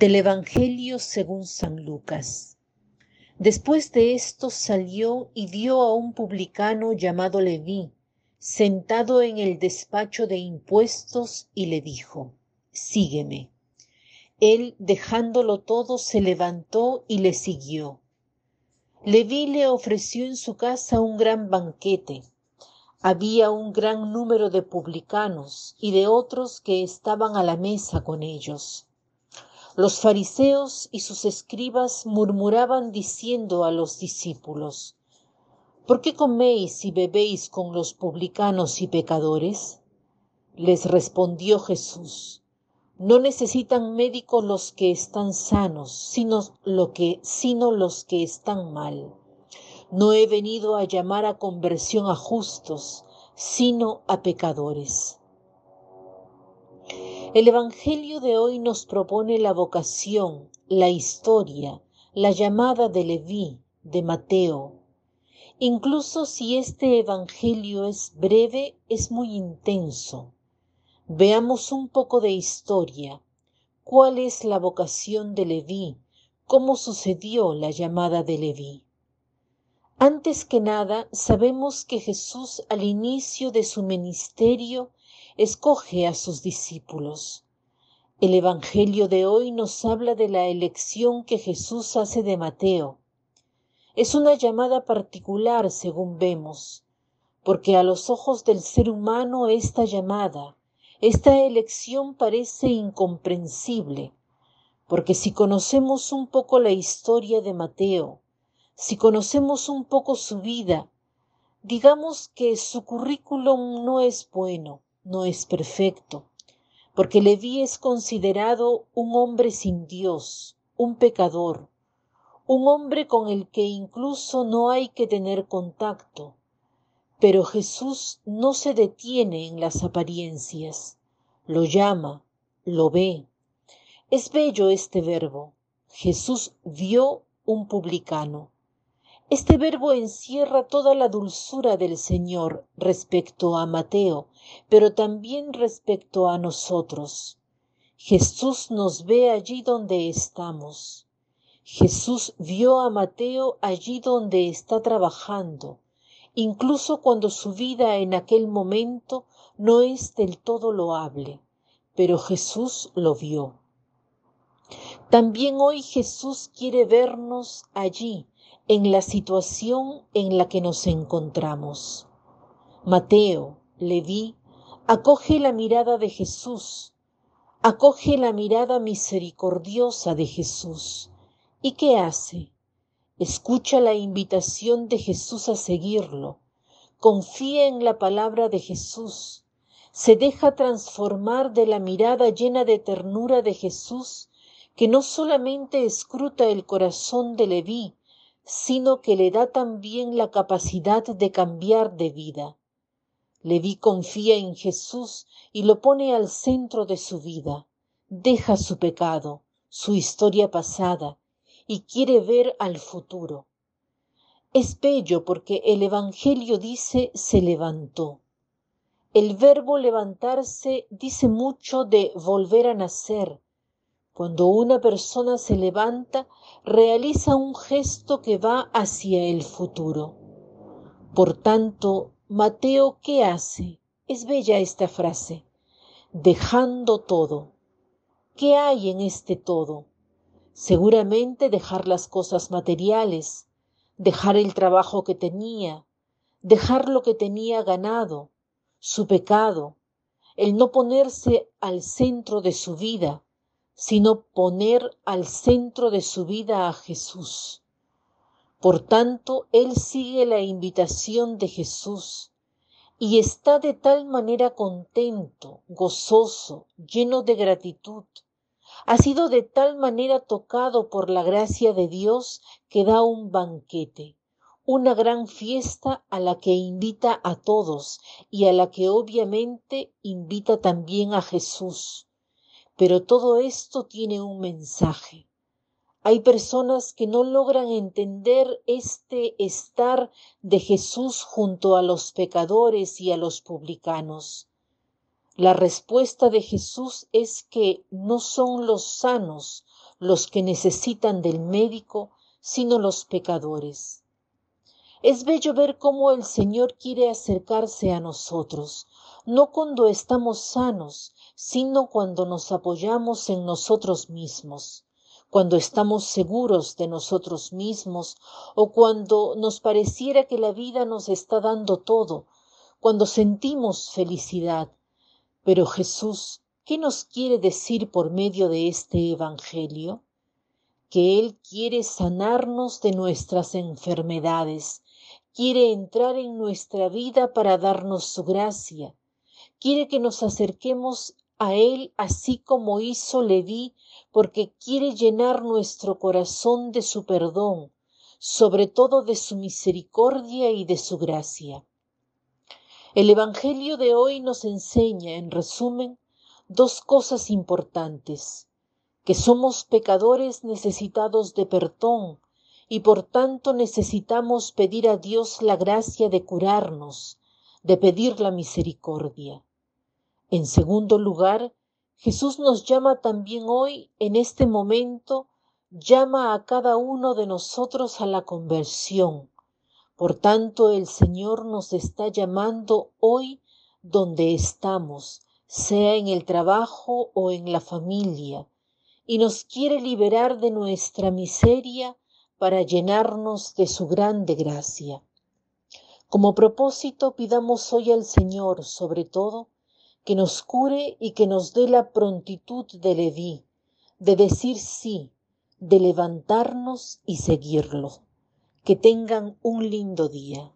Del Evangelio según San Lucas. Después de esto salió y vio a un publicano llamado Leví, sentado en el despacho de impuestos, y le dijo, Sígueme. Él, dejándolo todo, se levantó y le siguió. Leví le ofreció en su casa un gran banquete. Había un gran número de publicanos y de otros que estaban a la mesa con ellos. Los fariseos y sus escribas murmuraban diciendo a los discípulos, ¿Por qué coméis y bebéis con los publicanos y pecadores? Les respondió Jesús, no necesitan médicos los que están sanos, sino, sino los que están mal. No he venido a llamar a conversión a justos, sino a pecadores. El Evangelio de hoy nos propone la vocación, la historia, la llamada de Leví, de Mateo. Incluso si este Evangelio es breve, es muy intenso Veamos un poco de historia. ¿Cuál es la vocación de Leví? ¿Cómo sucedió la llamada de Leví? Antes que nada, sabemos que Jesús al inicio de su ministerio escoge a sus discípulos. El Evangelio de hoy nos habla de la elección que Jesús hace de Mateo. Es una llamada particular, según vemos, porque a los ojos del ser humano esta llamada, esta elección parece incomprensible, porque si conocemos un poco la historia de Mateo, si conocemos un poco su vida, digamos que su currículum no es bueno, no es perfecto, porque Leví es considerado un hombre sin Dios, un pecador, un hombre con el que incluso no hay que tener contacto, pero Jesús no se detiene en las apariencias, lo llama, lo ve. Es bello este verbo. Jesús vio un publicano. Este verbo encierra toda la dulzura del Señor respecto a Mateo, pero también respecto a nosotros. Jesús nos ve allí donde estamos. Jesús vio a Mateo allí donde está trabajando, incluso cuando su vida en aquel momento no es del todo loable, pero Jesús lo vio. También hoy Jesús quiere vernos allí, en la situación en la que nos encontramos. Mateo, Leví, acoge la mirada de Jesús, acoge la mirada misericordiosa de Jesús. ¿Y qué hace? Escucha la invitación de Jesús a seguirlo, confía en la palabra de Jesús, se deja transformar de la mirada llena de ternura de Jesús, que no solamente escruta el corazón de Leví, sino que le da también la capacidad de cambiar de vida. Leví confía en Jesús y lo pone al centro de su vida, deja su pecado, su historia pasada, y quiere ver al futuro. Es bello porque el Evangelio dice se levantó. El verbo levantarse dice mucho de volver a nacer. Cuando una persona se levanta, realiza un gesto que va hacia el futuro. Por tanto, Mateo, ¿qué hace? Es bella esta frase. Dejando todo. ¿Qué hay en este todo? Seguramente dejar las cosas materiales, dejar el trabajo que tenía, dejar lo que tenía ganado, su pecado, el no ponerse al centro de su vida, sino poner al centro de su vida a Jesús. Por tanto, él sigue la invitación de Jesús y está de tal manera contento, gozoso, lleno de gratitud, ha sido de tal manera tocado por la gracia de Dios que da un banquete, una gran fiesta a la que invita a todos y a la que obviamente invita también a Jesús. Pero todo esto tiene un mensaje. Hay personas que no logran entender este estar de Jesús junto a los pecadores y a los publicanos. La respuesta de Jesús es que no son los sanos los que necesitan del médico, sino los pecadores. Es bello ver cómo el Señor quiere acercarse a nosotros, no cuando estamos sanos, sino cuando nos apoyamos en nosotros mismos, cuando estamos seguros de nosotros mismos o cuando nos pareciera que la vida nos está dando todo, cuando sentimos felicidad. Pero Jesús, ¿qué nos quiere decir por medio de este Evangelio? Que Él quiere sanarnos de nuestras enfermedades, quiere entrar en nuestra vida para darnos su gracia, quiere que nos acerquemos a Él así como hizo Leví, porque quiere llenar nuestro corazón de su perdón, sobre todo de su misericordia y de su gracia. El Evangelio de hoy nos enseña, en resumen, dos cosas importantes, que somos pecadores necesitados de perdón y por tanto necesitamos pedir a Dios la gracia de curarnos, de pedir la misericordia. En segundo lugar, Jesús nos llama también hoy, en este momento, llama a cada uno de nosotros a la conversión. Por tanto, el Señor nos está llamando hoy donde estamos, sea en el trabajo o en la familia, y nos quiere liberar de nuestra miseria para llenarnos de su grande gracia. Como propósito pidamos hoy al Señor, sobre todo, que nos cure y que nos dé la prontitud de Leví, de decir sí, de levantarnos y seguirlo. Que tengan un lindo día.